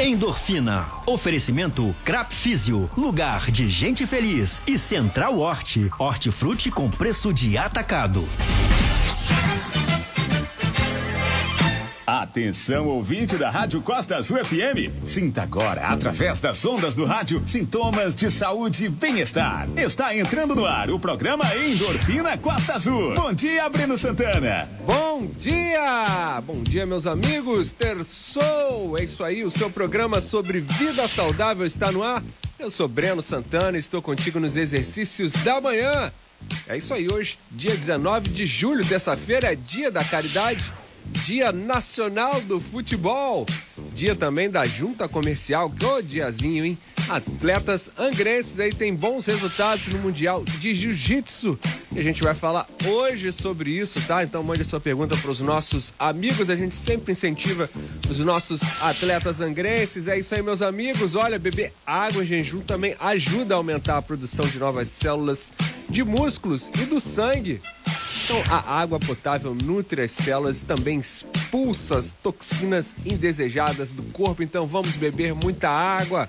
Endorfina. Oferecimento Crap Físio. Lugar de gente feliz. E Central Horti. Hortifruti com preço de atacado. Atenção, ouvinte da Rádio Costa Azul FM. Sinta agora, através das ondas do rádio, sintomas de saúde e bem-estar. Está entrando no ar o programa Endorfina Costa Azul. Bom dia, Breno Santana. Bom dia! Bom dia, meus amigos. Terçou! É isso aí, o seu programa sobre vida saudável está no ar. Eu sou Breno Santana e estou contigo nos exercícios da manhã. É isso aí, hoje, dia 19 de julho, terça-feira, é dia da caridade. Dia Nacional do Futebol, dia também da Junta Comercial, que diazinho, hein? Atletas angrenses aí tem bons resultados no Mundial de Jiu-Jitsu. E a gente vai falar hoje sobre isso, tá? Então mande a sua pergunta para os nossos amigos. A gente sempre incentiva os nossos atletas angrenses. É isso aí, meus amigos. Olha, beber água em jejum também ajuda a aumentar a produção de novas células de músculos e do sangue. Então, a água potável nutre as células e também expulsa as toxinas indesejadas do corpo. Então, vamos beber muita água.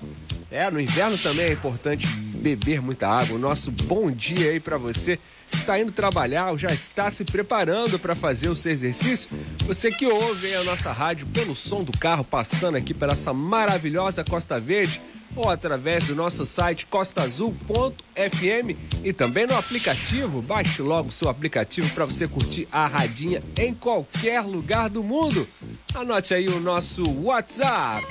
É, no inverno também é importante beber muita água. O nosso bom dia aí para você está indo trabalhar ou já está se preparando para fazer o seu exercício, você que ouve a nossa rádio pelo som do carro passando aqui pela essa maravilhosa Costa Verde ou através do nosso site costaazul.fm e também no aplicativo. Baixe logo o seu aplicativo para você curtir a radinha em qualquer lugar do mundo. Anote aí o nosso WhatsApp.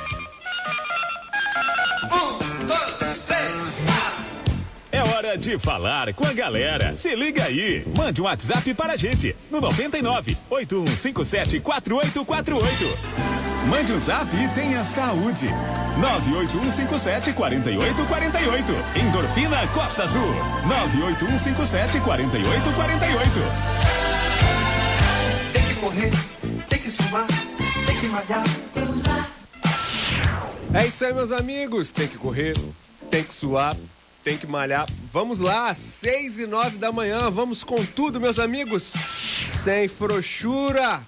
Hora de falar com a galera. Se liga aí. Mande um WhatsApp para a gente no 99 8157 4848. Mande um zap e tenha saúde. 98157 4848. Endorfina Costa Azul. 98157 4848. Tem que correr, tem que suar, tem que malhar. É isso aí, meus amigos. Tem que correr, tem que suar, tem que malhar. Vamos lá, seis e nove da manhã. Vamos com tudo, meus amigos. Sem frouxura.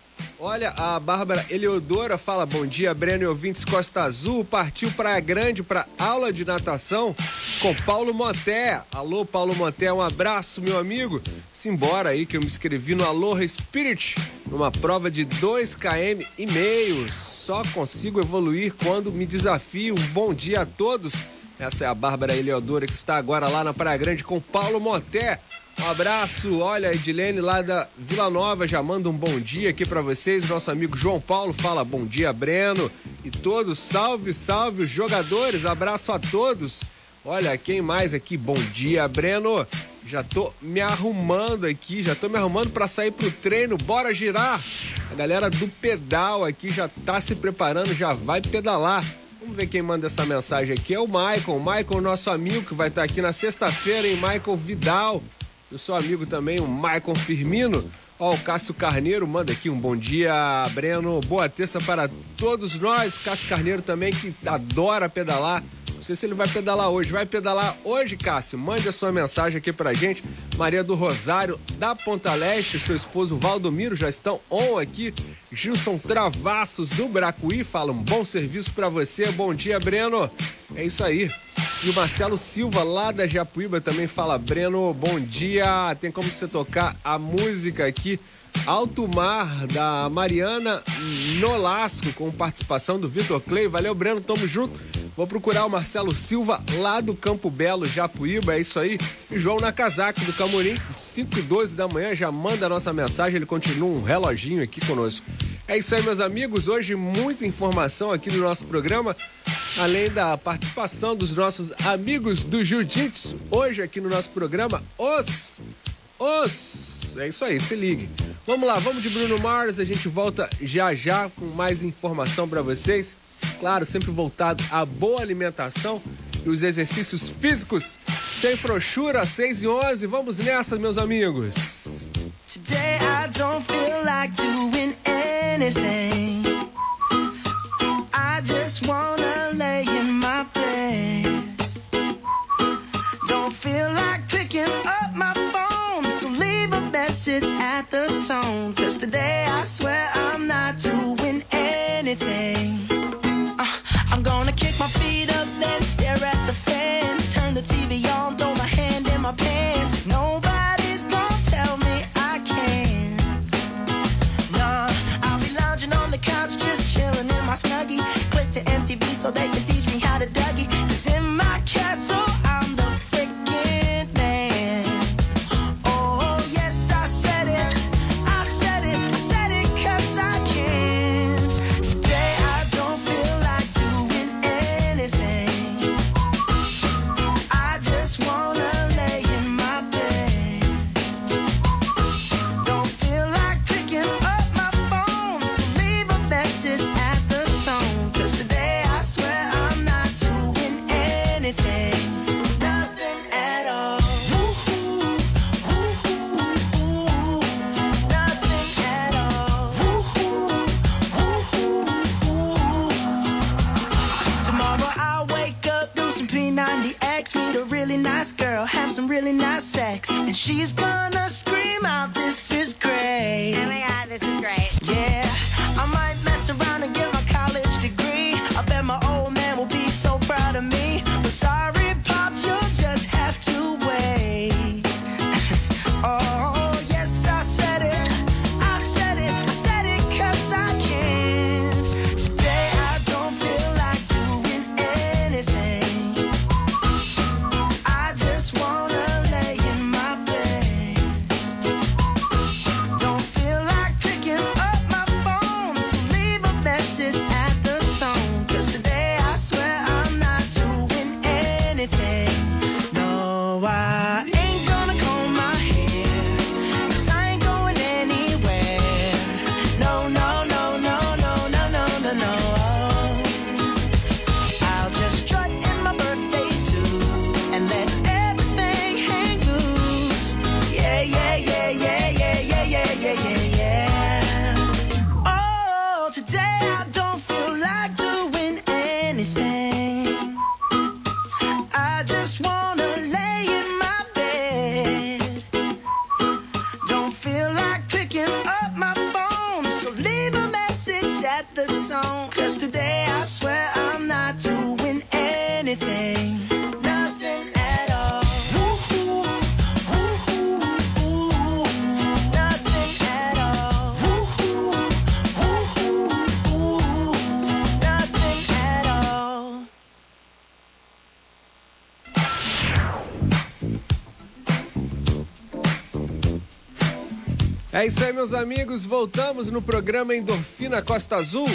Olha, a Bárbara Eleodora fala: Bom dia, Breno e ouvintes Costa Azul. Partiu Praia Grande para aula de natação com Paulo Moté. Alô, Paulo Moté, um abraço, meu amigo. Simbora aí que eu me inscrevi no Aloha Spirit, numa prova de 2 km e meio. Só consigo evoluir quando me desafio. Um bom dia a todos. Essa é a Bárbara Eleodora que está agora lá na Praia Grande com Paulo Moté. Um abraço, olha, a Edilene lá da Vila Nova já manda um bom dia aqui para vocês. Nosso amigo João Paulo fala bom dia, Breno. E todos, salve, salve os jogadores, abraço a todos. Olha, quem mais aqui? Bom dia, Breno. Já tô me arrumando aqui, já tô me arrumando para sair pro treino. Bora girar. A galera do pedal aqui já tá se preparando, já vai pedalar. Vamos ver quem manda essa mensagem aqui. É o Michael. Michael, nosso amigo que vai estar aqui na sexta-feira, hein? Michael Vidal o seu amigo também, o Maicon Firmino. Ó, o Cássio Carneiro manda aqui um bom dia, Breno. Boa terça para todos nós. Cássio Carneiro também, que adora pedalar. Não sei se ele vai pedalar hoje. Vai pedalar hoje, Cássio? Mande a sua mensagem aqui pra gente. Maria do Rosário, da Ponta Leste, seu esposo Valdomiro já estão on aqui. Gilson Travassos, do Bracuí, fala um bom serviço para você. Bom dia, Breno. É isso aí. E o Marcelo Silva, lá da Japuíba, também fala: Breno, bom dia. Tem como você tocar a música aqui? Alto Mar, da Mariana Nolasco, com participação do Vitor Clay. Valeu, Breno, tamo junto. Vou procurar o Marcelo Silva, lá do Campo Belo, Japuíba, é isso aí. E João Nakazaki, do Camorim, 5 e 12 da manhã, já manda a nossa mensagem, ele continua um reloginho aqui conosco. É isso aí, meus amigos. Hoje, muita informação aqui no nosso programa além da participação dos nossos amigos do Jiu-Jitsu, hoje aqui no nosso programa, os. Os. É isso aí, se ligue. Vamos lá, vamos de Bruno Mars, a gente volta já já com mais informação para vocês. Claro, sempre voltado à boa alimentação e os exercícios físicos sem frouxura, 6 e 11. Vamos nessa, meus amigos. Today I don't feel like doing anything. I just wanna lay in my bed. Don't feel like picking up my phone, so leave a message at the tone. Cause today I swear so they can É isso aí, meus amigos. Voltamos no programa Endorfina Costa Azul.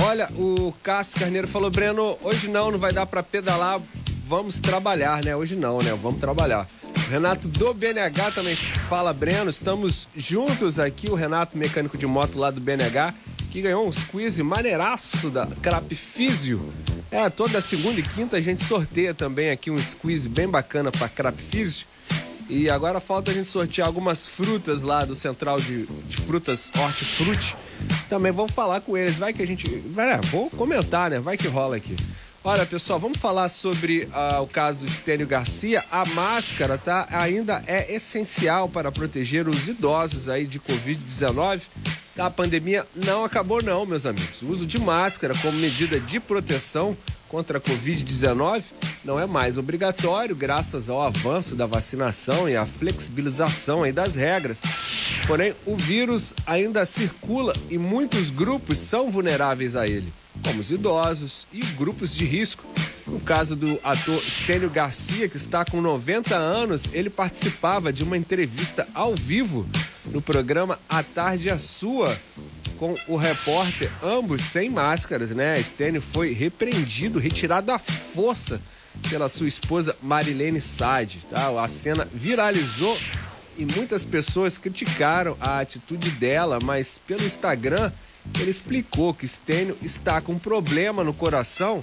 Olha, o Cássio Carneiro falou, Breno, hoje não, não vai dar pra pedalar. Vamos trabalhar, né? Hoje não, né? Vamos trabalhar. Renato do BNH também fala, Breno, estamos juntos aqui. O Renato, mecânico de moto lá do BNH, que ganhou uns quiz maneiraço da Crap Físio. É, toda segunda e quinta a gente sorteia também aqui um quiz bem bacana pra Crap Físio. E agora falta a gente sortear algumas frutas lá do Central de, de Frutas Hortifruti. Também vamos falar com eles. Vai que a gente. Vai, né? Vou comentar, né? Vai que rola aqui. Olha, pessoal, vamos falar sobre ah, o caso Estênio Garcia. A máscara, tá? Ainda é essencial para proteger os idosos aí de Covid-19. Tá? A pandemia não acabou, não, meus amigos. O uso de máscara como medida de proteção contra a Covid-19 não é mais obrigatório, graças ao avanço da vacinação e à flexibilização das regras. Porém, o vírus ainda circula e muitos grupos são vulneráveis a ele, como os idosos e grupos de risco. No caso do ator Stênio Garcia, que está com 90 anos, ele participava de uma entrevista ao vivo no programa A Tarde é Sua, com o repórter, ambos sem máscaras, né? Stênio foi repreendido, retirado à força pela sua esposa Marilene Sade, tá? A cena viralizou e muitas pessoas criticaram a atitude dela, mas pelo Instagram ele explicou que Stênio está com um problema no coração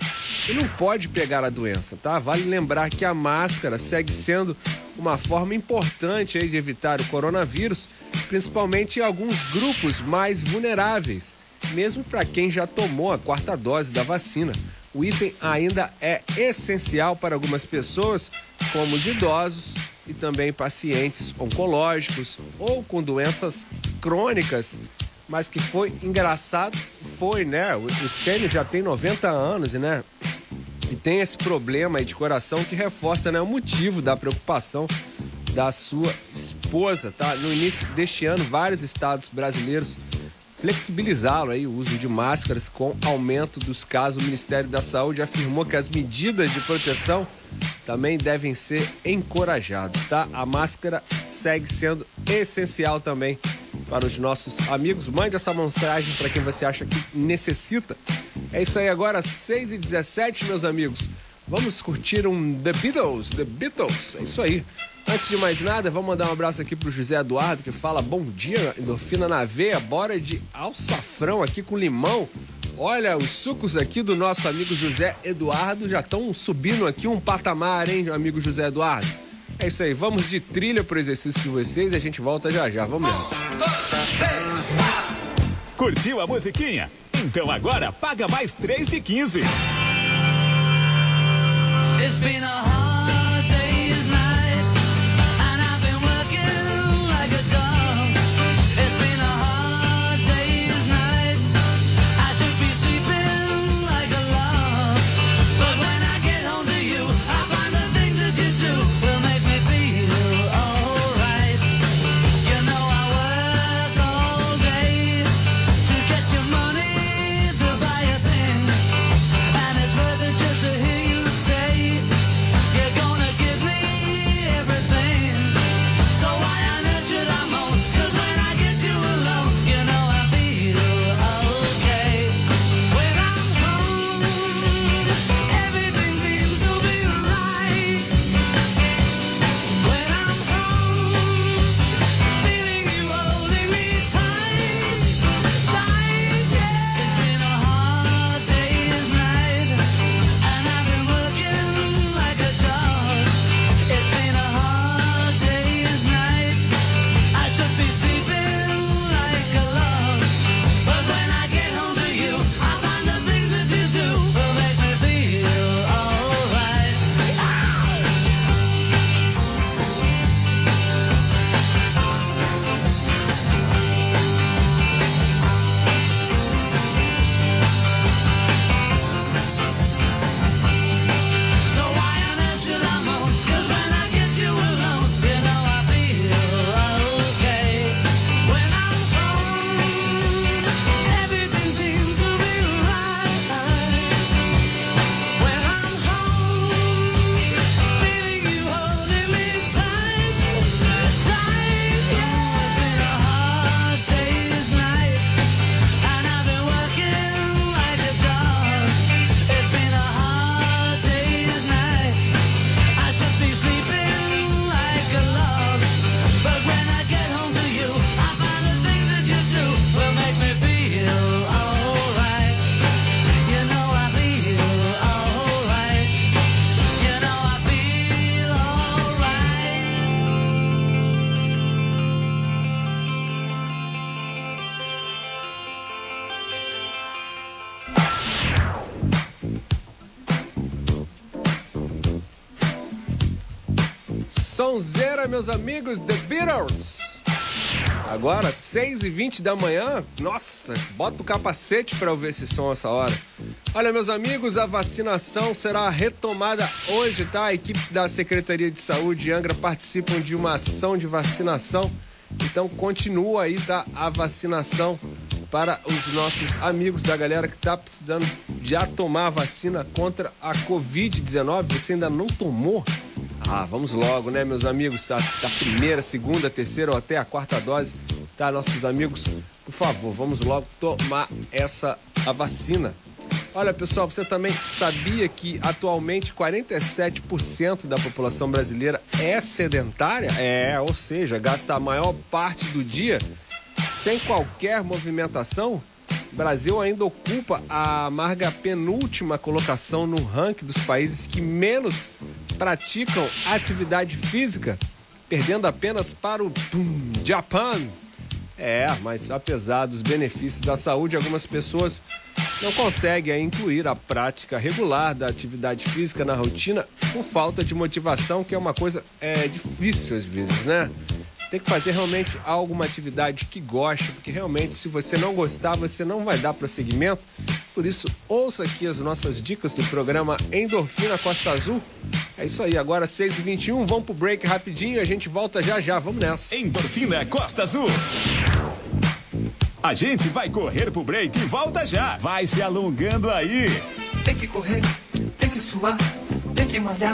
e não pode pegar a doença, tá? Vale lembrar que a máscara segue sendo uma forma importante aí de evitar o coronavírus, principalmente em alguns grupos mais vulneráveis, mesmo para quem já tomou a quarta dose da vacina. O item ainda é essencial para algumas pessoas, como os idosos e também pacientes oncológicos ou com doenças crônicas mas que foi engraçado, foi, né? O, Stênio já tem 90 anos, né? E tem esse problema aí de coração que reforça né, o motivo da preocupação da sua esposa, tá? No início deste ano, vários estados brasileiros flexibilizá-lo aí o uso de máscaras com aumento dos casos. O Ministério da Saúde afirmou que as medidas de proteção também devem ser encorajadas, tá? A máscara segue sendo essencial também para os nossos amigos. Mande essa mensagem para quem você acha que necessita. É isso aí agora, 6 e 17 meus amigos. Vamos curtir um The Beatles, The Beatles, é isso aí. Antes de mais nada, vamos mandar um abraço aqui pro José Eduardo, que fala bom dia, endorfina na veia, bora de alçafrão aqui com limão. Olha, os sucos aqui do nosso amigo José Eduardo já estão subindo aqui um patamar, hein, amigo José Eduardo? É isso aí, vamos de trilha pro exercício de vocês e a gente volta já já, vamos nessa. Curtiu a musiquinha? Então agora paga mais 3 de 15. It's been a Sonzeira, meus amigos, The Beatles. Agora, 6h20 da manhã. Nossa, bota o capacete para ouvir esse som essa hora. Olha, meus amigos, a vacinação será retomada hoje, tá? Equipes da Secretaria de Saúde de Angra participam de uma ação de vacinação. Então, continua aí, tá? A vacinação para os nossos amigos da galera que tá precisando já tomar a vacina contra a Covid-19. Você ainda não tomou? Ah, vamos logo, né, meus amigos? Da, da primeira, segunda, terceira ou até a quarta dose, tá? Nossos amigos, por favor, vamos logo tomar essa a vacina. Olha, pessoal, você também sabia que atualmente 47% da população brasileira é sedentária? É, ou seja, gasta a maior parte do dia sem qualquer movimentação? O Brasil ainda ocupa a amarga penúltima colocação no ranking dos países que menos praticam atividade física, perdendo apenas para o Japão. É, mas apesar dos benefícios da saúde, algumas pessoas não conseguem incluir a prática regular da atividade física na rotina por falta de motivação, que é uma coisa é, difícil às vezes, né? Tem que fazer realmente alguma atividade que goste, porque realmente se você não gostar, você não vai dar prosseguimento. Por isso, ouça aqui as nossas dicas do programa Endorfina Costa Azul. É isso aí, agora 6h21, vamos pro break rapidinho e a gente volta já já, vamos nessa. Endorfina Costa Azul. A gente vai correr pro break e volta já. Vai se alongando aí. Tem que correr, tem que suar, tem que malhar.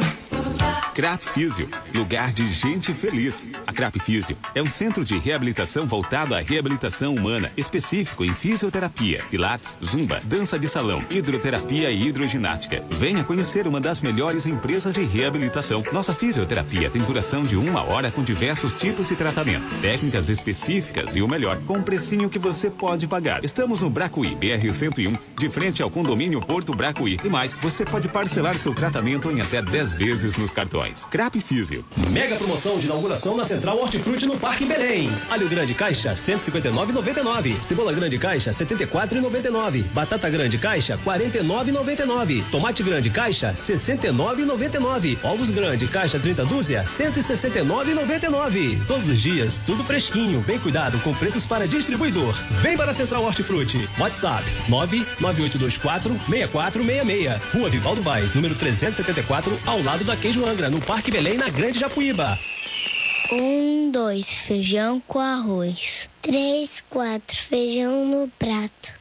Crap Físio, lugar de gente feliz. A Crap Físio é um centro de reabilitação voltado à reabilitação humana, específico em fisioterapia, pilates, zumba, dança de salão, hidroterapia e hidroginástica. Venha conhecer uma das melhores empresas de reabilitação. Nossa fisioterapia tem duração de uma hora com diversos tipos de tratamento, técnicas específicas e o melhor, com um precinho que você pode pagar. Estamos no Bracuí, BR 101, de frente ao condomínio Porto Bracuí. E mais, você pode parcelar seu tratamento em até 10 vezes nos cartões. Crap Físio. Mega promoção de inauguração na Central Hortifruti no Parque Belém. Alho grande caixa 159,99. Cebola grande caixa 74,99. Batata grande caixa 49,99. Tomate grande caixa 69,99. Ovos grande caixa 30 dúzia 169,99. Todos os dias tudo fresquinho, bem cuidado com preços para distribuidor. Vem para a Central Hortifruti. WhatsApp 99824 6466. Rua Vivaldo Vaz, número 374, ao lado da Queijo Angra, no Parque Belém, na Grande Japuíba. Um, dois, feijão com arroz. Três, quatro, feijão no prato.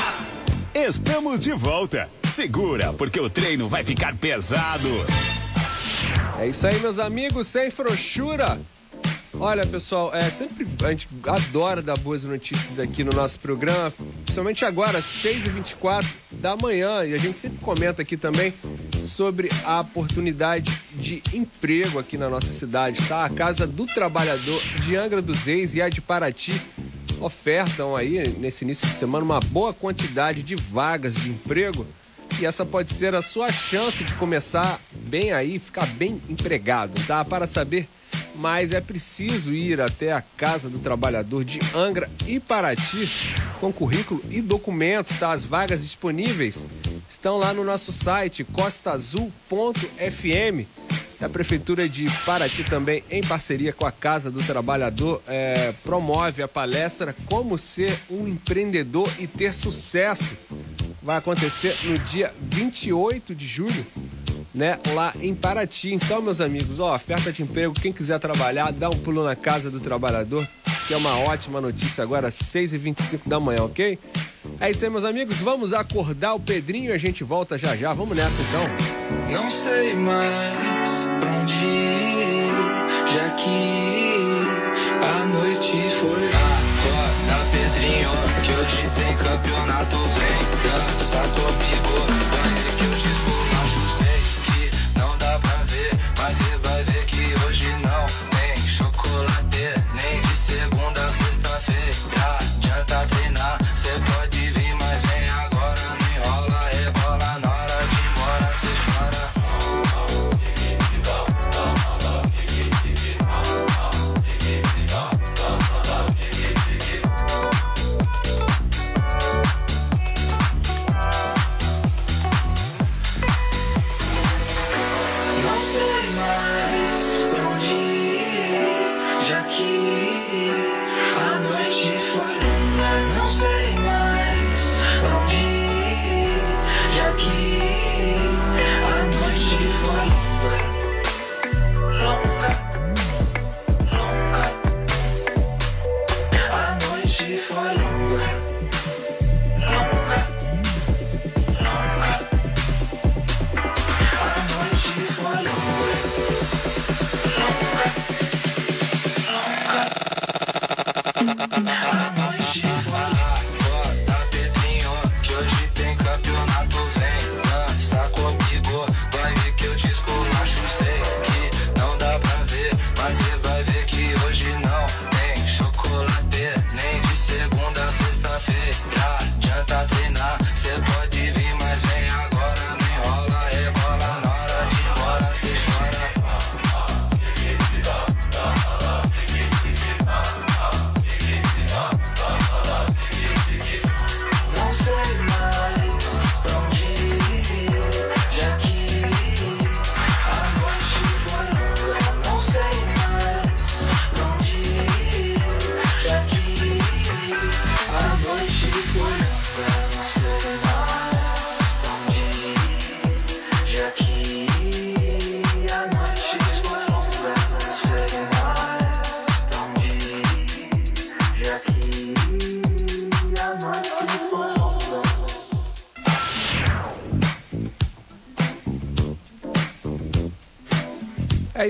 Estamos de volta. Segura, porque o treino vai ficar pesado. É isso aí, meus amigos, sem frouxura. Olha, pessoal, é sempre a gente adora dar boas notícias aqui no nosso programa, principalmente agora, 6h24 da manhã, e a gente sempre comenta aqui também sobre a oportunidade de emprego aqui na nossa cidade, tá? A Casa do Trabalhador de Angra dos Reis e a de Paraty ofertam aí nesse início de semana uma boa quantidade de vagas de emprego e essa pode ser a sua chance de começar bem aí, ficar bem empregado, tá? Para saber mais é preciso ir até a Casa do Trabalhador de Angra e Paraty com currículo e documentos, tá? As vagas disponíveis estão lá no nosso site costaazul.fm. A Prefeitura de Paraty também, em parceria com a Casa do Trabalhador, é, promove a palestra Como Ser um Empreendedor e Ter Sucesso. Vai acontecer no dia 28 de julho, né, lá em Paraty. Então, meus amigos, ó, oferta de emprego, quem quiser trabalhar, dá um pulo na Casa do Trabalhador, que é uma ótima notícia agora, 6h25 da manhã, ok? É isso aí, meus amigos, vamos acordar o Pedrinho e a gente volta já já. Vamos nessa, então. Não sei mais pra onde ir, já que a noite foi. Acorda, Pedrinho, que hoje tem campeonato. Vem dança comigo, ganhei que eu te esculacho. Sei que não dá pra ver, mas você vai ver que hoje não tem chocolate, nem de segunda a sexta-feira.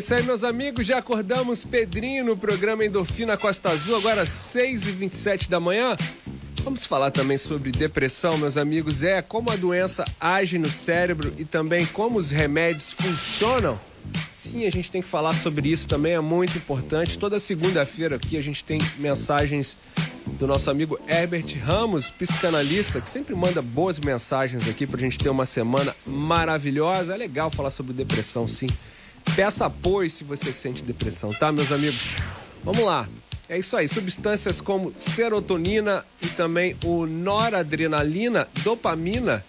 Isso aí, meus amigos. Já acordamos Pedrinho no programa Endorfina Costa Azul, agora 6h27 da manhã. Vamos falar também sobre depressão, meus amigos. É como a doença age no cérebro e também como os remédios funcionam. Sim, a gente tem que falar sobre isso também, é muito importante. Toda segunda-feira aqui a gente tem mensagens do nosso amigo Herbert Ramos, psicanalista, que sempre manda boas mensagens aqui pra gente ter uma semana maravilhosa. É legal falar sobre depressão, sim. Peça apoio se você sente depressão, tá, meus amigos? Vamos lá. É isso aí, substâncias como serotonina e também o noradrenalina, dopamina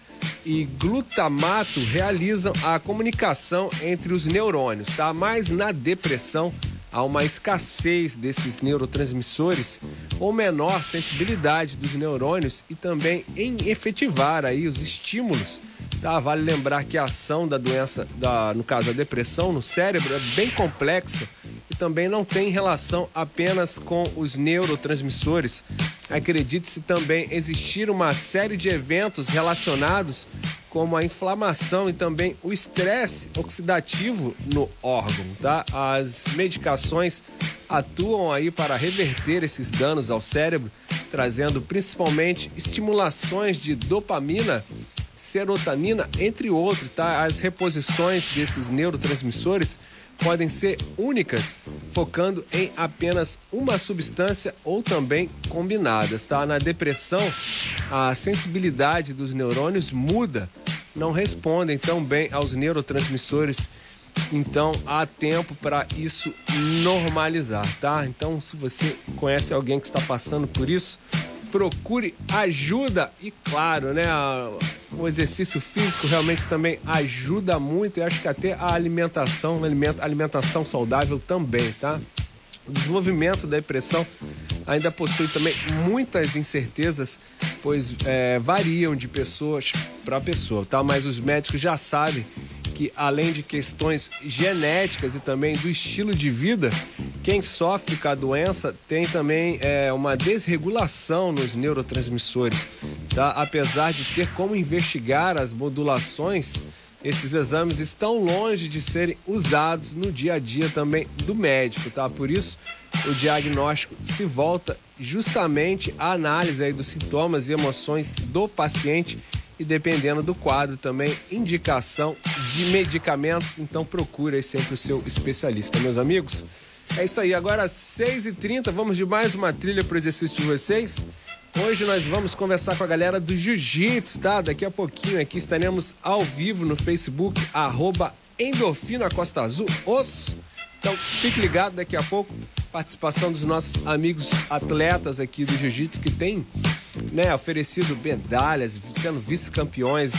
e glutamato realizam a comunicação entre os neurônios, tá? Mas na depressão há uma escassez desses neurotransmissores ou menor sensibilidade dos neurônios e também em efetivar aí os estímulos. Tá, vale lembrar que a ação da doença, da, no caso a depressão, no cérebro é bem complexa e também não tem relação apenas com os neurotransmissores. Acredite-se também existir uma série de eventos relacionados como a inflamação e também o estresse oxidativo no órgão, tá? As medicações atuam aí para reverter esses danos ao cérebro, trazendo principalmente estimulações de dopamina, serotonina, entre outros, tá? As reposições desses neurotransmissores podem ser únicas, focando em apenas uma substância ou também combinadas, tá? Na depressão, a sensibilidade dos neurônios muda, não respondem tão bem aos neurotransmissores. Então há tempo para isso normalizar, tá? Então, se você conhece alguém que está passando por isso, procure ajuda e claro, né, o exercício físico realmente também ajuda muito e acho que até a alimentação, alimentação saudável também, tá? O desenvolvimento da depressão ainda possui também muitas incertezas, pois é, variam de pessoas para pessoa, tá? Mas os médicos já sabem que além de questões genéticas e também do estilo de vida, quem sofre com a doença tem também é, uma desregulação nos neurotransmissores, tá? Apesar de ter como investigar as modulações esses exames estão longe de serem usados no dia a dia também do médico, tá? Por isso, o diagnóstico se volta justamente à análise aí dos sintomas e emoções do paciente e dependendo do quadro também indicação de medicamentos, então procure sempre o seu especialista, meus amigos. É isso aí, agora às 6h30, vamos de mais uma trilha para o exercício de vocês. Hoje nós vamos conversar com a galera do Jiu-Jitsu, tá? Daqui a pouquinho aqui estaremos ao vivo no Facebook, arroba Costa Azul, os. Então fique ligado daqui a pouco, participação dos nossos amigos atletas aqui do Jiu-Jitsu que tem né, oferecido medalhas, sendo vice-campeões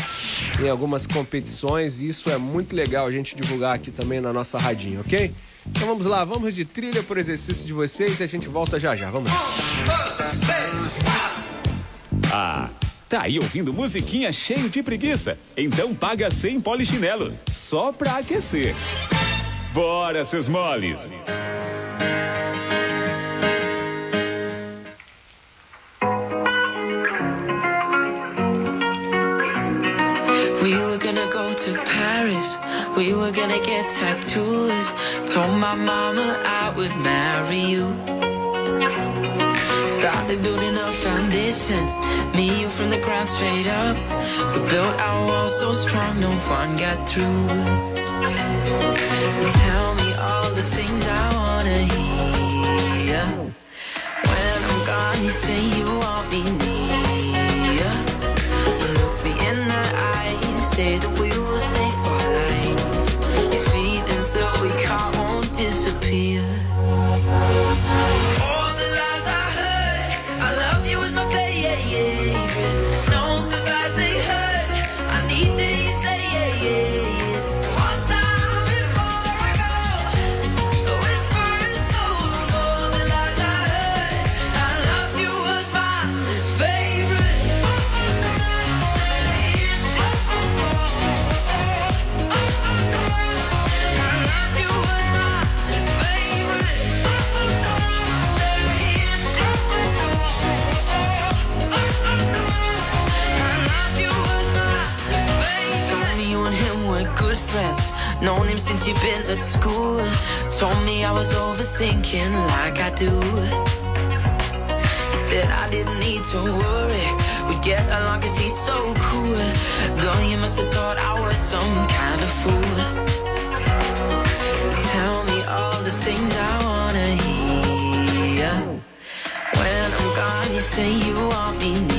em algumas competições. E isso é muito legal a gente divulgar aqui também na nossa radinha, ok? Então vamos lá, vamos de trilha por exercício de vocês e a gente volta já já. Vamos. Ah, tá aí ouvindo musiquinha cheio de preguiça? Então paga 100 polichinelos, só pra aquecer. Bora, seus moles! We were gonna go to Paris. We were gonna get tattoos. Told my mama I would marry you. Started building a foundation. Me, you from the ground straight up. We built our walls so strong, no one got through. Gone, you since you've been at school. Told me I was overthinking like I do. He said I didn't need to worry. We'd get along cause he's so cool. Girl, you must have thought I was some kind of fool. Tell me all the things I wanna hear. When I'm gone, you say you want me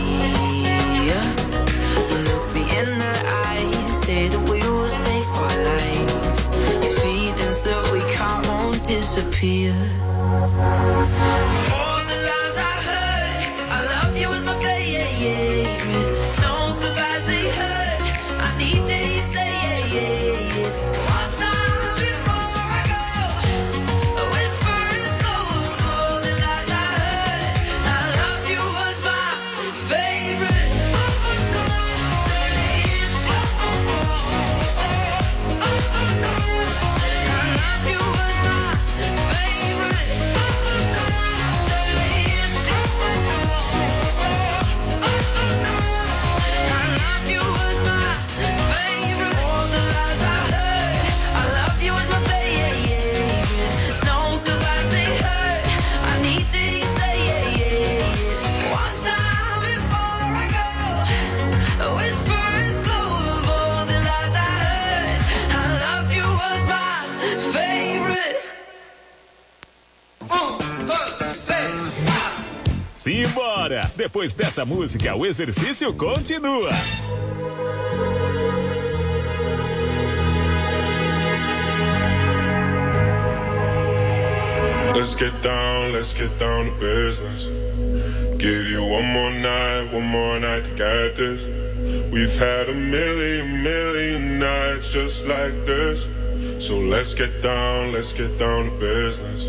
Simbora! Depois dessa música, o exercício continua. Let's get down, let's get down to business. Give you one more night, one more night to get this. We've had a million, million nights just like this. So let's get down, let's get down to business.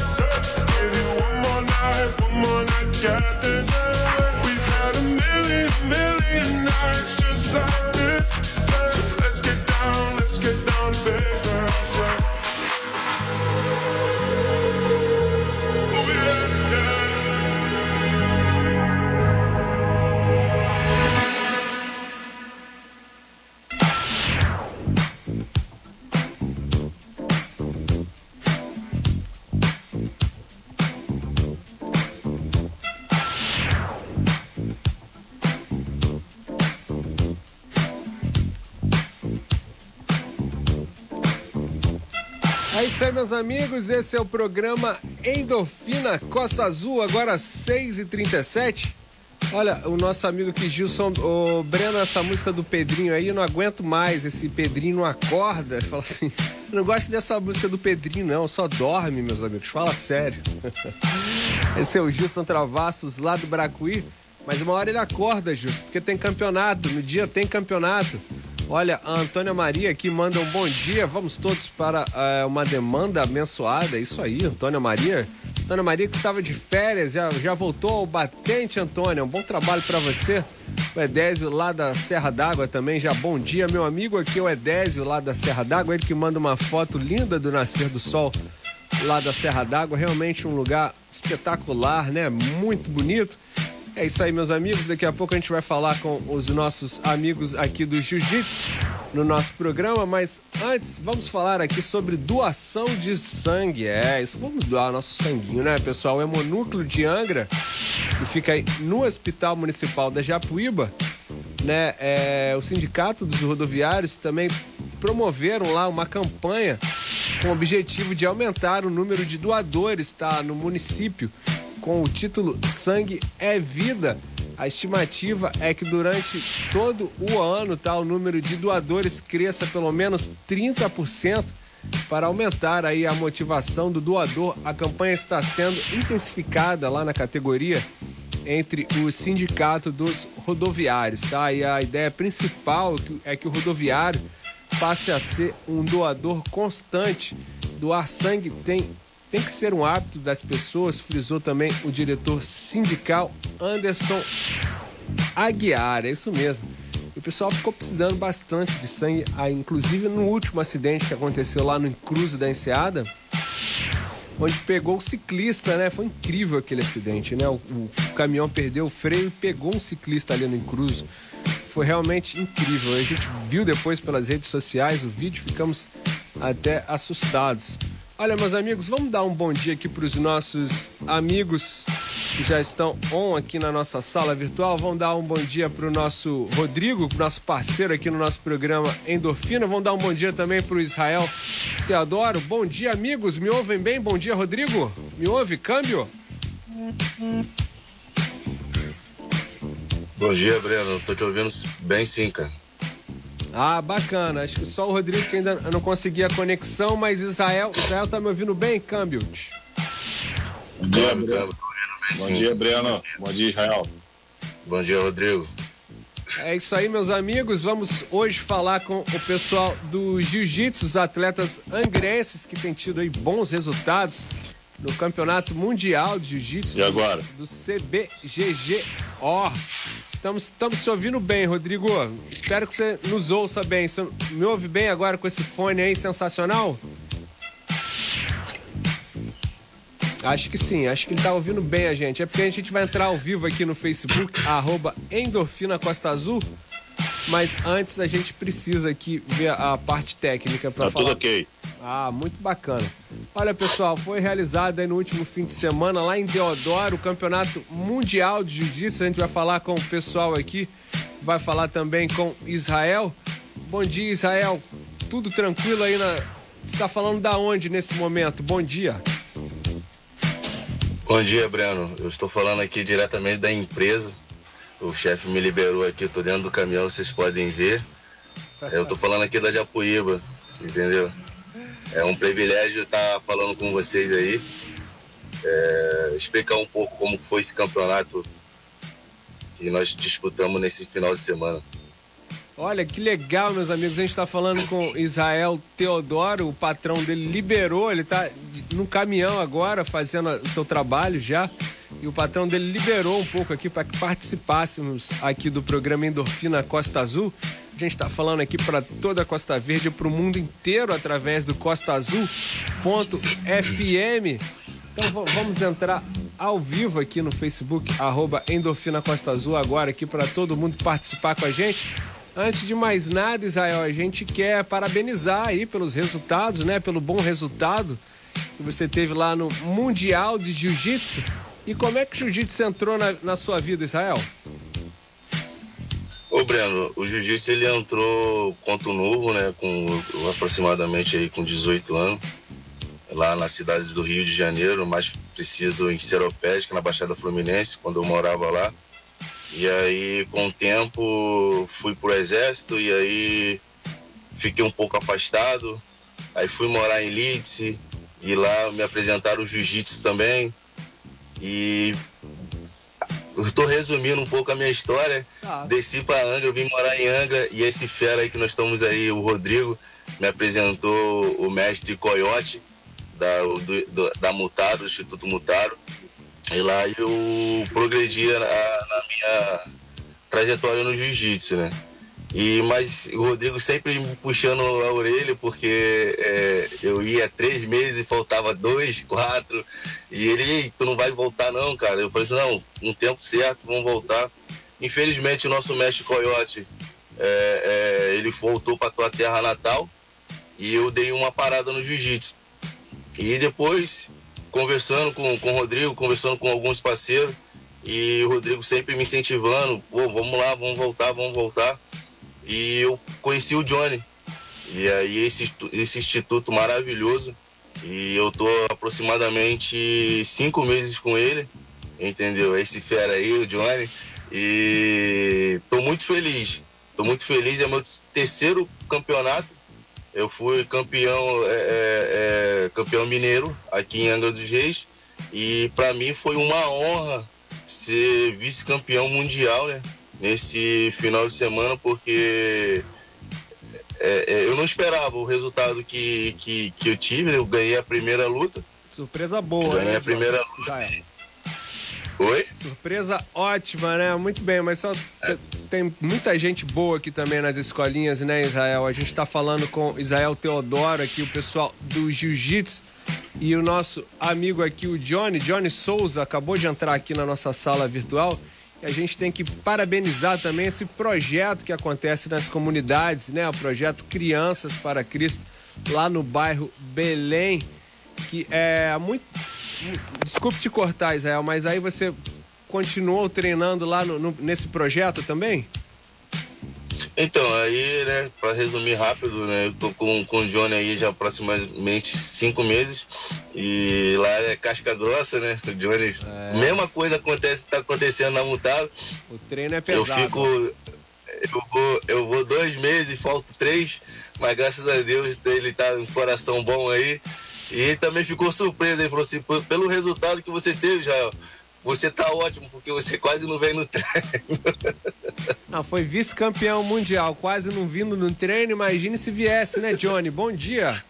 Night, one more night get this. We've had a million, million nights just like this. Let's get down, É isso aí, meus amigos. Esse é o programa Endorfina Costa Azul, agora 6h37. Olha, o nosso amigo aqui, Gilson, o Breno, essa música do Pedrinho aí, eu não aguento mais. Esse Pedrinho não acorda. Fala assim, Eu não gosto dessa música do Pedrinho, não. Só dorme, meus amigos. Fala sério. Esse é o Gilson Travassos, lá do Bracuí. Mas uma hora ele acorda, Gilson, porque tem campeonato. No dia tem campeonato. Olha, a Antônia Maria aqui manda um bom dia. Vamos todos para eh, uma demanda abençoada. Isso aí, Antônia Maria. Antônia Maria que estava de férias, já, já voltou ao batente, Antônia. Um bom trabalho para você. O Edésio lá da Serra d'Água também, já bom dia, meu amigo aqui, o Edésio lá da Serra d'Água. Ele que manda uma foto linda do nascer do sol lá da Serra d'Água. Realmente um lugar espetacular, né? Muito bonito. É isso aí, meus amigos. Daqui a pouco a gente vai falar com os nossos amigos aqui do Jiu-Jitsu no nosso programa, mas antes vamos falar aqui sobre doação de sangue. É, isso vamos doar nosso sanguinho, né, pessoal? O Hemonúcleo de Angra, que fica aí no Hospital Municipal da Japuíba, né? É, o Sindicato dos Rodoviários também promoveram lá uma campanha com o objetivo de aumentar o número de doadores, tá, no município com o título Sangue é Vida. A estimativa é que durante todo o ano tá, o número de doadores cresça pelo menos 30% para aumentar aí a motivação do doador. A campanha está sendo intensificada lá na categoria entre o sindicato dos rodoviários, tá? E a ideia principal é que o rodoviário passe a ser um doador constante. Doar sangue tem tem que ser um hábito das pessoas, frisou também o diretor sindical Anderson Aguiar. É isso mesmo. O pessoal ficou precisando bastante de sangue, inclusive no último acidente que aconteceu lá no Encruzo da Enseada, onde pegou o ciclista, né? Foi incrível aquele acidente, né? O, o caminhão perdeu o freio e pegou um ciclista ali no Encruzo. Foi realmente incrível. A gente viu depois pelas redes sociais o vídeo, ficamos até assustados. Olha, meus amigos, vamos dar um bom dia aqui para os nossos amigos que já estão on aqui na nossa sala virtual. Vamos dar um bom dia para o nosso Rodrigo, nosso parceiro aqui no nosso programa Endorfina. Vamos dar um bom dia também para o Israel Teodoro. Bom dia, amigos. Me ouvem bem? Bom dia, Rodrigo. Me ouve? Câmbio? Bom dia, Breno. Tô te ouvindo bem sim, cara. Ah, bacana. Acho que só o Rodrigo que ainda não conseguia a conexão, mas Israel, Israel tá me ouvindo bem, câmbio? Bom dia, Breno. Bom dia, Breno. Bom dia, Israel. Bom dia, Rodrigo. É isso aí, meus amigos. Vamos hoje falar com o pessoal do Jiu-Jitsu, os atletas angrenses que têm tido aí bons resultados no Campeonato Mundial de Jiu-Jitsu. E agora? Do CBGGO. Estamos, estamos te ouvindo bem, Rodrigo. Espero que você nos ouça bem. Você me ouve bem agora com esse fone aí sensacional? Acho que sim, acho que ele tá ouvindo bem a gente. É porque a gente vai entrar ao vivo aqui no Facebook, arroba Endorfina Costa Azul. Mas antes a gente precisa aqui ver a parte técnica para tá falar. tudo ok. Ah, muito bacana. Olha, pessoal, foi realizado aí no último fim de semana lá em Deodoro o Campeonato Mundial de Jiu-Jitsu. A gente vai falar com o pessoal aqui, vai falar também com Israel. Bom dia, Israel. Tudo tranquilo aí na. Você está falando da onde nesse momento? Bom dia. Bom dia, Breno. Eu estou falando aqui diretamente da empresa. O chefe me liberou aqui, estou dentro do caminhão, vocês podem ver. Eu estou falando aqui da Japuíba, entendeu? É um privilégio estar falando com vocês aí. É, explicar um pouco como foi esse campeonato que nós disputamos nesse final de semana. Olha que legal, meus amigos. A gente está falando com Israel Teodoro, o patrão dele liberou, ele está no caminhão agora fazendo o seu trabalho já. E o patrão dele liberou um pouco aqui para que participássemos aqui do programa Endorfina Costa Azul. A gente está falando aqui para toda a Costa Verde, para o mundo inteiro através do Costa Azul.fm. Então vamos entrar ao vivo aqui no Facebook, arroba Endorfina Costa Azul, agora aqui para todo mundo participar com a gente. Antes de mais nada, Israel, a gente quer parabenizar aí pelos resultados, né? Pelo bom resultado que você teve lá no Mundial de Jiu-Jitsu. E como é que o Jiu-Jitsu entrou na, na sua vida, Israel? Ô Breno, o jiu-jitsu ele entrou contra o novo, né, com aproximadamente aí com 18 anos, lá na cidade do Rio de Janeiro, mais preciso em Seropédica, na Baixada Fluminense, quando eu morava lá. E aí, com o tempo, fui pro exército e aí fiquei um pouco afastado. Aí fui morar em Leeds e lá me apresentaram o jiu-jitsu também. E tô resumindo um pouco a minha história. Ah. Desci pra Angra, eu vim morar em Angra e esse fera aí que nós estamos aí, o Rodrigo, me apresentou o mestre Coyote da, do- do- da Mutaro, do Instituto Mutaro. E lá eu progredi na, na minha trajetória no jiu-jitsu, né? E, mas o Rodrigo sempre me puxando a orelha, porque é, eu ia três meses e faltava dois, quatro. E ele, "Ei, tu não vai voltar não, cara. Eu falei assim, não, no tempo certo, vamos voltar. Infelizmente o nosso mestre Coyote, é, é, ele voltou para tua terra natal e eu dei uma parada no jiu-jitsu. E depois, conversando com, com o Rodrigo, conversando com alguns parceiros, e o Rodrigo sempre me incentivando, pô, vamos lá, vamos voltar, vamos voltar. E eu conheci o Johnny. E aí esse, esse instituto maravilhoso. E eu tô aproximadamente cinco meses com ele, entendeu? Esse fera aí, o Johnny. E tô muito feliz. Tô muito feliz, é meu terceiro campeonato. Eu fui campeão, é, é, é, campeão mineiro aqui em Angra dos Reis. E para mim foi uma honra ser vice-campeão mundial, né? Nesse final de semana, porque é, é, eu não esperava o resultado que, que, que eu tive, né? Eu ganhei a primeira luta. Surpresa boa, Ganhei né? a primeira luta. Já é. Oi? Surpresa ótima, né? Muito bem, mas só tem muita gente boa aqui também nas escolinhas, né, Israel? A gente tá falando com Israel Teodoro aqui, o pessoal do Jiu-Jitsu. E o nosso amigo aqui, o Johnny, Johnny Souza, acabou de entrar aqui na nossa sala virtual. E a gente tem que parabenizar também esse projeto que acontece nas comunidades, né? O projeto Crianças para Cristo, lá no bairro Belém, que é muito. Desculpe te cortar, Israel, mas aí você continuou treinando lá no- no- nesse projeto também? Então, aí, né, pra resumir rápido, né, eu tô com, com o Johnny aí já aproximadamente cinco meses e lá é casca grossa, né, o Johnny, mesma coisa acontece, tá acontecendo na Mutaro. O treino é Eu pesado. fico, eu vou, eu vou dois meses, falto três, mas graças a Deus ele tá com um coração bom aí e também ficou surpreso, ele falou assim, "Pô, pelo resultado que você teve, já você tá ótimo, porque você quase não vem no treino. Ah, foi vice-campeão mundial, quase não vindo no treino. Imagine se viesse, né, Johnny? Bom dia.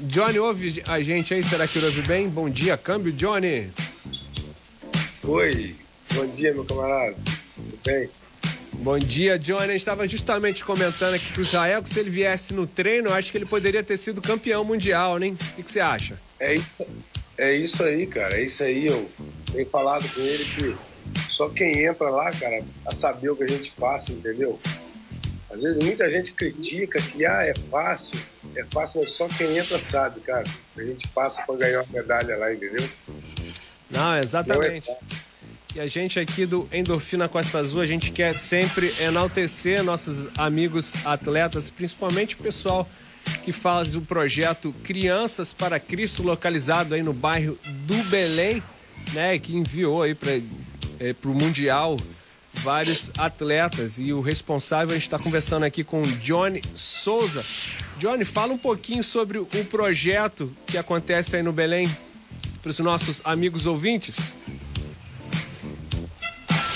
Johnny, ouve a gente aí? Será que ele ouve bem? Bom dia, câmbio, Johnny. Oi, bom dia, meu camarada. Tudo bem? Bom dia, Johnny. A gente estava justamente comentando aqui com o Israel que se ele viesse no treino, eu acho que ele poderia ter sido campeão mundial, né? O que, que você acha? É isso, é isso aí, cara. É isso aí. Eu tenho falado com ele que só quem entra lá, cara, a saber o que a gente passa, entendeu? Às vezes muita gente critica que ah, é fácil, é fácil, mas só quem entra sabe, cara. A gente passa para ganhar uma medalha lá, entendeu? Não, exatamente. Não é. E a gente aqui do Endorfina Costa Azul, a gente quer sempre enaltecer nossos amigos atletas, principalmente o pessoal que faz o projeto Crianças para Cristo, localizado aí no bairro do Belém, né? Que enviou aí para o Mundial vários atletas. E o responsável, a gente está conversando aqui com o Johnny Souza. Johnny, fala um pouquinho sobre o projeto que acontece aí no Belém para os nossos amigos ouvintes.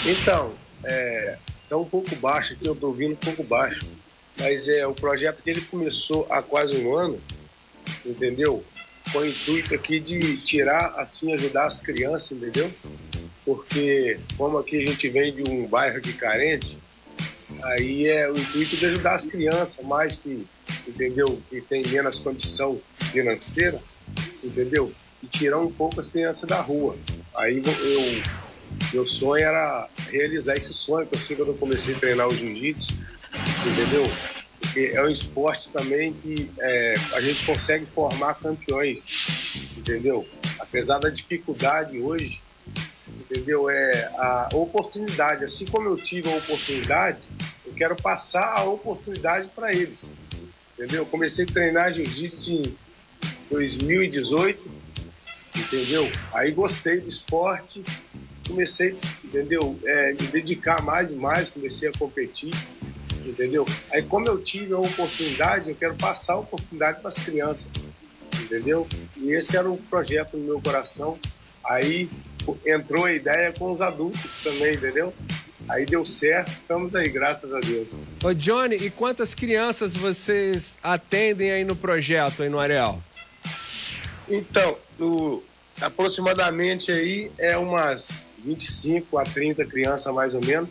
Então, é, tá um pouco baixo aqui, eu tô ouvindo um pouco baixo. Mas é o projeto que ele começou há quase um ano, entendeu? Com o intuito aqui de tirar, assim, ajudar as crianças, entendeu? Porque como aqui a gente vem de um bairro aqui carente, aí é o intuito de ajudar as crianças, mais que, entendeu? Que tem menos condição financeira, entendeu? E tirar um pouco as crianças da rua. Aí eu, meu sonho era realizar esse sonho, que eu sei quando eu comecei a treinar o jiu-jitsu, entendeu? Porque é um esporte também que é, a gente consegue formar campeões, entendeu? Apesar da dificuldade hoje, entendeu? É a oportunidade. Assim como eu tive a oportunidade, eu quero passar a oportunidade para eles, entendeu? Eu comecei a treinar jiu-jitsu em 2018, entendeu? Aí gostei do esporte, comecei, entendeu? É, me dedicar mais e mais, comecei a competir, entendeu? Aí como eu tive a oportunidade, eu quero passar a oportunidade para as crianças, entendeu? E esse era um projeto no meu coração. Aí entrou a ideia com os adultos também, entendeu? Aí deu certo, estamos aí, graças a Deus. Ô Johnny, e quantas crianças vocês atendem aí no projeto, aí no Areal? Então, o- aproximadamente aí é umas 25 a 30 crianças mais ou menos,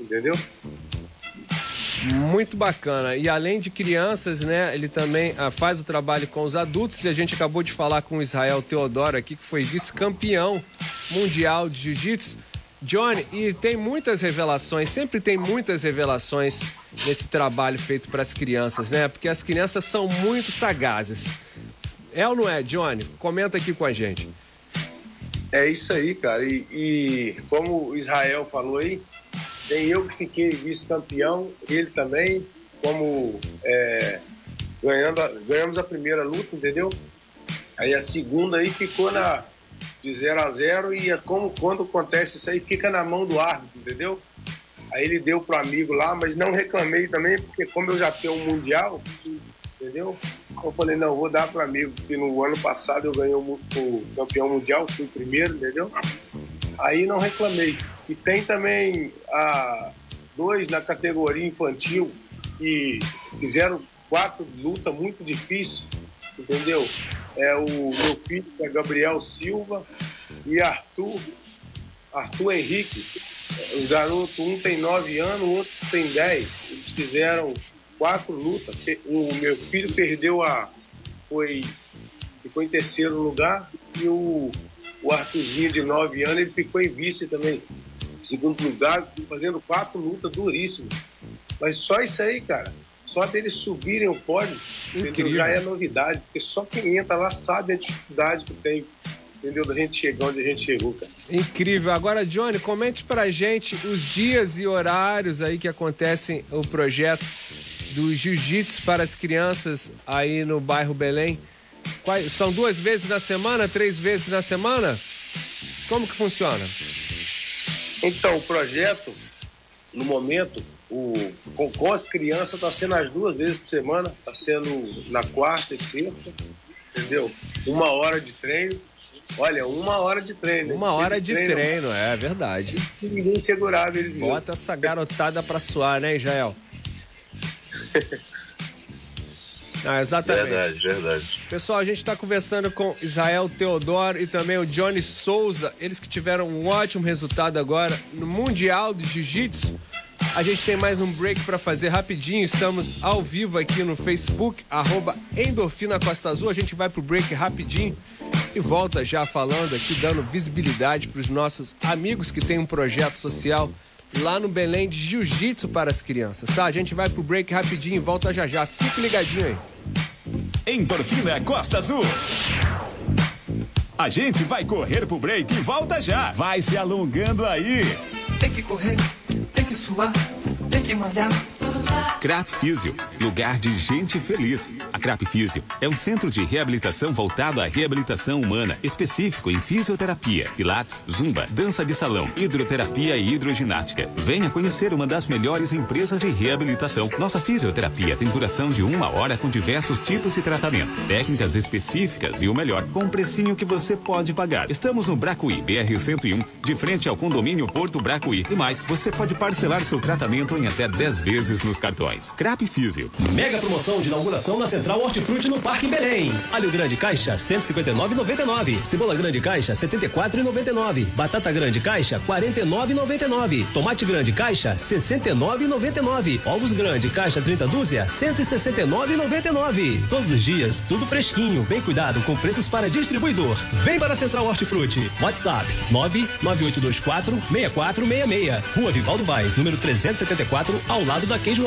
entendeu? Muito bacana. E além de crianças, né, ele também ah, faz o trabalho com os adultos. E a gente acabou de falar com o Israel Teodoro aqui, que foi vice-campeão mundial de jiu-jitsu. Johnny, e tem muitas revelações, sempre tem muitas revelações nesse trabalho feito para as crianças, né? Porque as crianças são muito sagazes. É ou não é, Johnny? Comenta aqui com a gente. É isso aí, cara. E, e como o Israel falou aí, tem eu que fiquei vice-campeão, ele também, como é, ganhando, a- ganhamos a primeira luta, entendeu? Aí a segunda aí ficou na de 0 a 0 e é como quando acontece isso aí fica na mão do árbitro, entendeu? Aí ele deu pro amigo lá, mas não reclamei também, porque como eu já tenho um mundial, entendeu? Eu falei, não, vou dar pro amigo, porque no ano passado eu ganhei o, o campeão mundial, fui o primeiro, entendeu? Aí não reclamei. E tem também a, dois na categoria infantil que fizeram quatro lutas muito difíceis, entendeu? É o meu filho, que é Gabriel Silva, e Arthur, Arthur Henrique. O garoto, um tem nove anos, o outro tem dez. Eles fizeram quatro lutas. O meu filho perdeu a. Foi, ficou em terceiro lugar e o, o Arthurzinho de nove anos ele ficou em vice também. Segundo lugar, fazendo quatro lutas duríssimas. Mas só isso aí, cara. Só deles subirem o pódio, entendeu? Já é novidade. Porque só quem entra lá sabe a dificuldade que tem, entendeu? Da gente chegar onde a gente chegou, cara. Incrível. Agora, Johnny, comente pra gente os dias e horários aí que acontecem o projeto do Jiu-Jitsu para as crianças aí no bairro Belém. Quais, são duas vezes na semana, três vezes na semana? Como que funciona? Então, o projeto, no momento, o, com, com as crianças, está sendo as duas vezes por semana, está sendo na quarta e sexta, entendeu? Uma hora de treino. Olha, uma hora de treino. Uma hora de treinam, treino, é verdade. Ninguém segurava eles mesmos. Bota essa garotada pra suar, né, Israel? Ah, exatamente. Verdade, verdade. Pessoal, a gente está conversando com Israel Teodoro e também o Johnny Souza, eles que tiveram um ótimo resultado agora no Mundial de Jiu-Jitsu. A gente tem mais um break para fazer rapidinho. Estamos ao vivo aqui no Facebook, arroba Endorfina Costa Azul. A gente vai pro break rapidinho e volta já falando aqui, dando visibilidade para os nossos amigos que têm um projeto social lá no Belém de Jiu-Jitsu para as crianças, tá? A gente vai pro break rapidinho e volta já já. Fique ligadinho aí. Endorfina Costa Azul. A gente vai correr pro break e volta já. Vai se alongando aí. Tem que correr, tem que suar, tem que malhar. Crap Físio, lugar de gente feliz. A Crap Físio é um centro de reabilitação voltado à reabilitação humana, específico em fisioterapia, pilates, zumba, dança de salão, hidroterapia e hidroginástica. Venha conhecer uma das melhores empresas de reabilitação. Nossa fisioterapia tem duração de uma hora com diversos tipos de tratamento, técnicas específicas e o melhor, com um precinho que você pode pagar. Estamos no Bracuí, BR-101, de frente ao condomínio Porto Bracuí. E mais, você pode parcelar seu tratamento em até 10 vezes nos cartões. Crap Físio. Mega promoção de inauguração na Central Hortifruti no Parque Belém. Alho grande caixa 159,99. Cebola grande caixa 74,99. Batata grande caixa 49,99. Tomate grande caixa 69,99. Ovos grande caixa 30 dúzia 169,99. Todos os dias tudo fresquinho, bem cuidado com preços para distribuidor. Vem para a Central Hortifruti. WhatsApp 99824 6466. Rua Vivaldo Vaz, número 374, ao lado da Queijo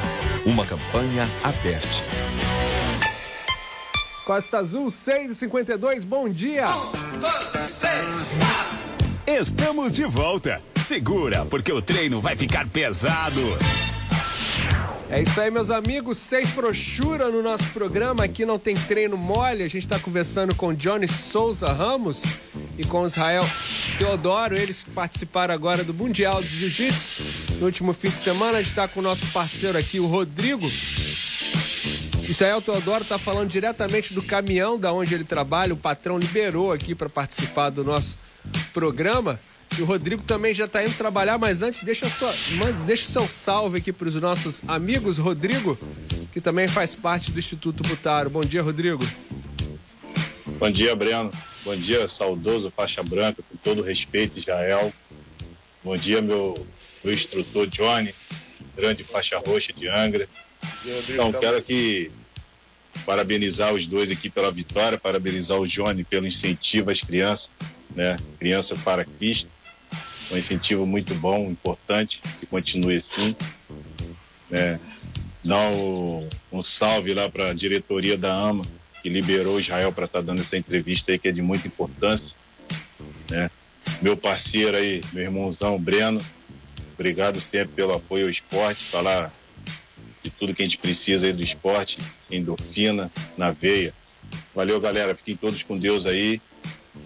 Uma campanha aberta. Costa Azul 6h52, bom dia! Estamos de volta. Segura, porque o treino vai ficar pesado. É isso aí, meus amigos. Sem frouxura no nosso programa. Aqui não tem treino mole. A gente está conversando com Johnny Souza Ramos e com Israel Teodoro. Eles participaram agora do Mundial de Jiu-Jitsu. No último fim de semana, a gente está com o nosso parceiro aqui, o Rodrigo. Israel Teodoro está falando diretamente do caminhão da onde ele trabalha. O patrão liberou aqui para participar do nosso programa. E o Rodrigo também já está indo trabalhar, mas antes deixa, sua, deixa seu salve aqui para os nossos amigos, Rodrigo, que também faz parte do Instituto Butaro. Bom dia, Rodrigo. Bom dia, Breno. Bom dia, saudoso faixa branca, com todo respeito, Israel. Bom dia, meu, meu instrutor Johnny, grande faixa roxa de Angra. Então, quero aqui parabenizar os dois aqui pela vitória, parabenizar o Johnny pelo incentivo às crianças, né? Criança para Cristo um incentivo muito bom, importante, que continue assim. É, dar um, um salve lá para a diretoria da AMA, que liberou Israel para estar tá dando essa entrevista aí, que é de muita importância. Né? Meu parceiro aí, meu irmãozão Breno, obrigado sempre pelo apoio ao esporte, falar de tudo que a gente precisa aí do esporte, endorfina, na veia. Valeu, galera. Fiquem todos com Deus aí.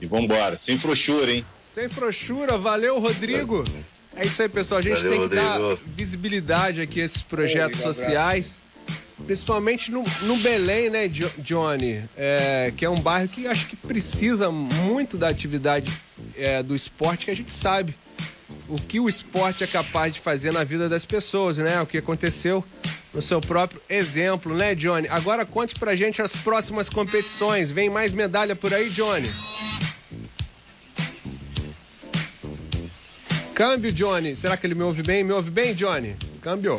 E vambora. Sem frouxura, hein? Sem frouxura, valeu, Rodrigo. É isso aí, pessoal. A gente valeu, tem que Rodrigo. dar visibilidade aqui a esses projetos sociais. Principalmente no, no Belém, né, Johnny? É, que é um bairro que acho que precisa muito da atividade é, do esporte, que a gente sabe o que o esporte é capaz de fazer na vida das pessoas, né? O que aconteceu no seu próprio exemplo, né, Johnny? Agora conte pra gente as próximas competições. Vem mais medalha por aí, Johnny? Câmbio, Johnny. Será que ele me ouve bem? Me ouve bem, Johnny? Câmbio.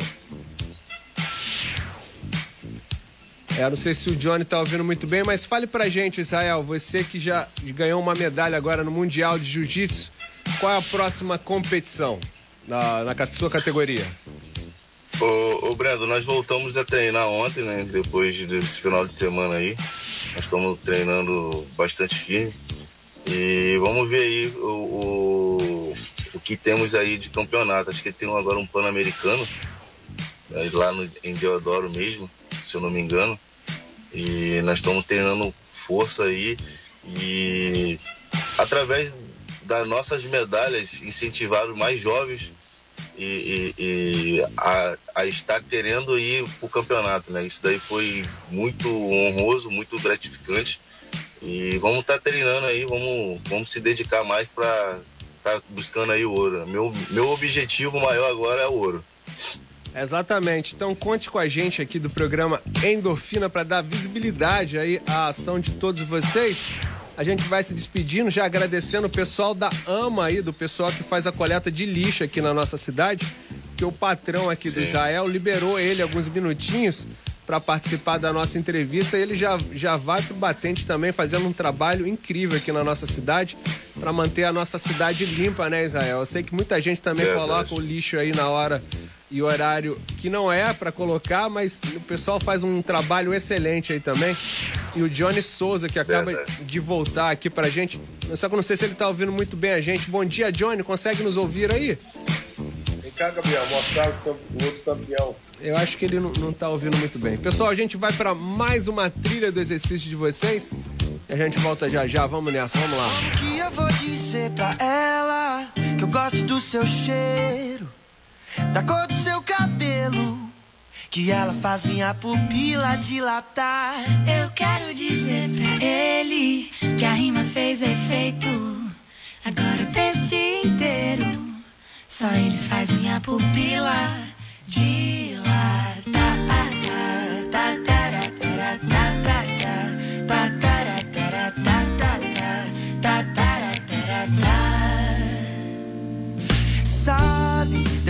É, não sei se o Johnny tá ouvindo muito bem, mas fale pra gente, Israel, você que já ganhou uma medalha agora no Mundial de Jiu-Jitsu, qual é a próxima competição na, na sua categoria? Ô, ô Brendo, nós voltamos a treinar ontem, né? Depois desse final de semana aí. Nós estamos treinando bastante firme. E vamos ver aí o, o o que temos aí de campeonato. Acho que tem agora um Pan-Americano, lá no, em Deodoro mesmo, se eu não me engano. E nós estamos treinando força aí e através das nossas medalhas incentivar os mais jovens e, e, e a, a, estar querendo ir para o campeonato, né? Isso daí foi muito honroso, muito gratificante e vamos estar tá treinando aí, vamos, vamos se dedicar mais para tá buscando aí o ouro. Meu, meu objetivo maior agora é o ouro. Exatamente. Então conte com a gente aqui do programa Endorfina para dar visibilidade aí à ação de todos vocês. A gente vai se despedindo, já agradecendo o pessoal da AMA aí, do pessoal que faz a coleta de lixo aqui na nossa cidade, que o patrão aqui Sim. do Israel liberou ele alguns minutinhos para participar da nossa entrevista. Ele já, já vai para o Batente também, fazendo um trabalho incrível aqui na nossa cidade, para manter a nossa cidade limpa, né, Israel? Eu sei que muita gente também Verdade. coloca o lixo aí na hora e horário que não é para colocar, mas o pessoal faz um trabalho excelente aí também. E o Johnny Souza, que acaba Verdade. de voltar aqui pra gente. Só que eu não sei se ele tá ouvindo muito bem a gente. Bom dia, Johnny. Consegue nos ouvir aí? Vem cá, Gabriel, mostrar o, outro campeão. Eu acho que ele não, não tá ouvindo muito bem. Pessoal, a gente vai para mais uma trilha do exercício de vocês. E a gente volta já já. Vamos nessa, vamos lá. Como que eu vou dizer pra ela que eu gosto do seu cheiro, da cor do seu cabelo, que ela faz minha pupila dilatar? Eu quero dizer pra ele que a rima fez efeito. Agora o peixe inteiro, só ele faz minha pupila Sabe,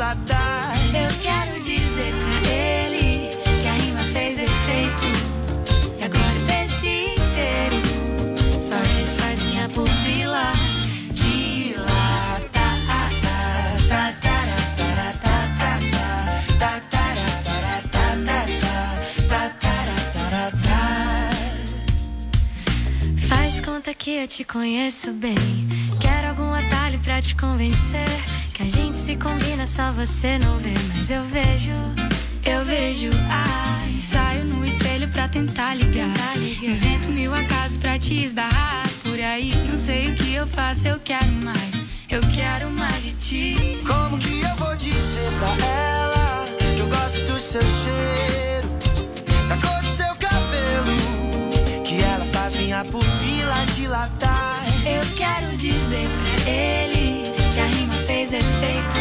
dilatar. Eu quero dizer pra ele que a rima fez efeito. E agora o peixe inteiro. Só ele faz minha pupila dilatar. Faz conta que eu te conheço bem. Quero algum atalho pra te convencer. Que a gente se combina, só você não vê. Mas eu vejo, eu vejo. Ai, saio no espelho pra tentar ligar. Invento mil acasos pra te esbarrar. Por aí, não sei o que eu faço, eu quero mais. Eu quero mais de ti. Como que eu vou dizer pra ela que eu gosto do seu cheiro, da cor do seu cabelo, que ela faz minha pupila dilatar? Eu quero dizer pra ele rima fez efeito.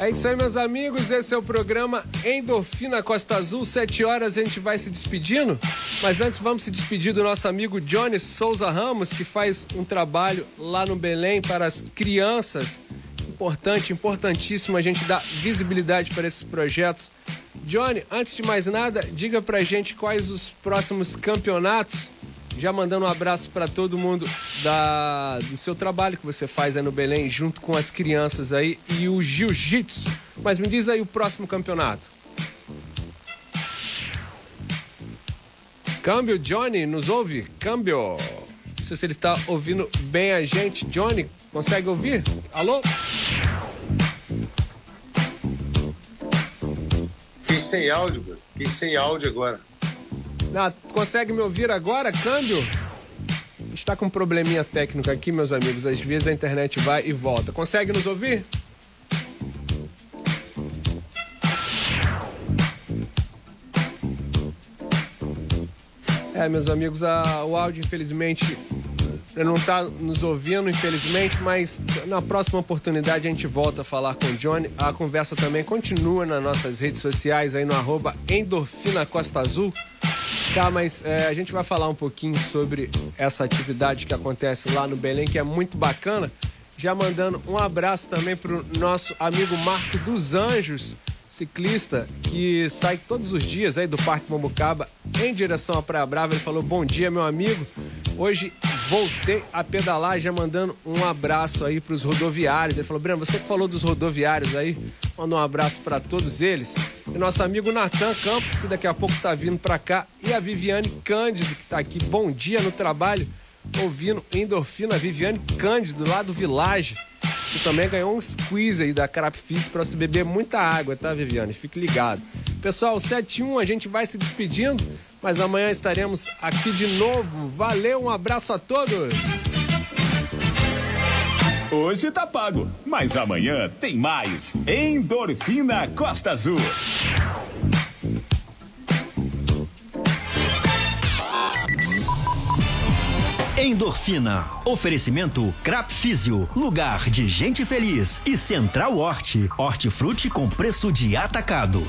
É isso aí, meus amigos. Esse é o programa Endorfina Costa Azul. Sete horas a gente vai se despedindo. Mas antes vamos se despedir do nosso amigo Johnny Souza Ramos, que faz um trabalho lá no Belém para as crianças. Importante, importantíssimo a gente dar visibilidade para esses projetos. Johnny, antes de mais nada, diga pra gente quais os próximos campeonatos. Já mandando um abraço para todo mundo da, do seu trabalho que você faz aí no Belém, junto com as crianças aí e o jiu-jitsu. Mas me diz aí o próximo campeonato. Câmbio, Johnny, nos ouve? Câmbio. Não sei se ele está ouvindo bem a gente. Johnny, consegue ouvir? Alô? Fiquei sem áudio. Fiquei sem áudio agora. Ah, consegue me ouvir agora, câmbio? Está com um probleminha técnico aqui, meus amigos. Às vezes a internet vai e volta. Consegue nos ouvir? É, meus amigos, a- o áudio, infelizmente, não está nos ouvindo, infelizmente, mas na próxima oportunidade a gente volta a falar com o Johnny. A conversa também continua nas nossas redes sociais, aí no arroba Endorfina Costa Azul. Tá, mas é, a gente vai falar um pouquinho sobre essa atividade que acontece lá no Belém, que é muito bacana. Já mandando um abraço também pro nosso amigo Marco dos Anjos, ciclista, que sai todos os dias aí do Parque Mombucaba em direção à Praia Brava. Ele falou: Bom dia, meu amigo. Hoje voltei a pedalar, já mandando um abraço aí pros rodoviários. Ele falou: Breno, você que falou dos rodoviários aí, manda um abraço para todos eles. E nosso amigo Natan Campos, que daqui a pouco tá vindo para cá, e a Viviane Cândido, que tá aqui. Bom dia no trabalho, ouvindo Endorfina. Viviane Cândido, lá do Village. Que também ganhou um squeeze aí da Carap Fizz pra se beber muita água, tá, Viviane? Fique ligado. Pessoal, 71 a gente vai se despedindo, mas amanhã estaremos aqui de novo. Valeu, um abraço a todos! Hoje tá pago, mas amanhã tem mais. Endorfina Costa Azul. Endorfina. Oferecimento Crap Físio. Lugar de gente feliz. E Central Horti. Hortifruti com preço de atacado.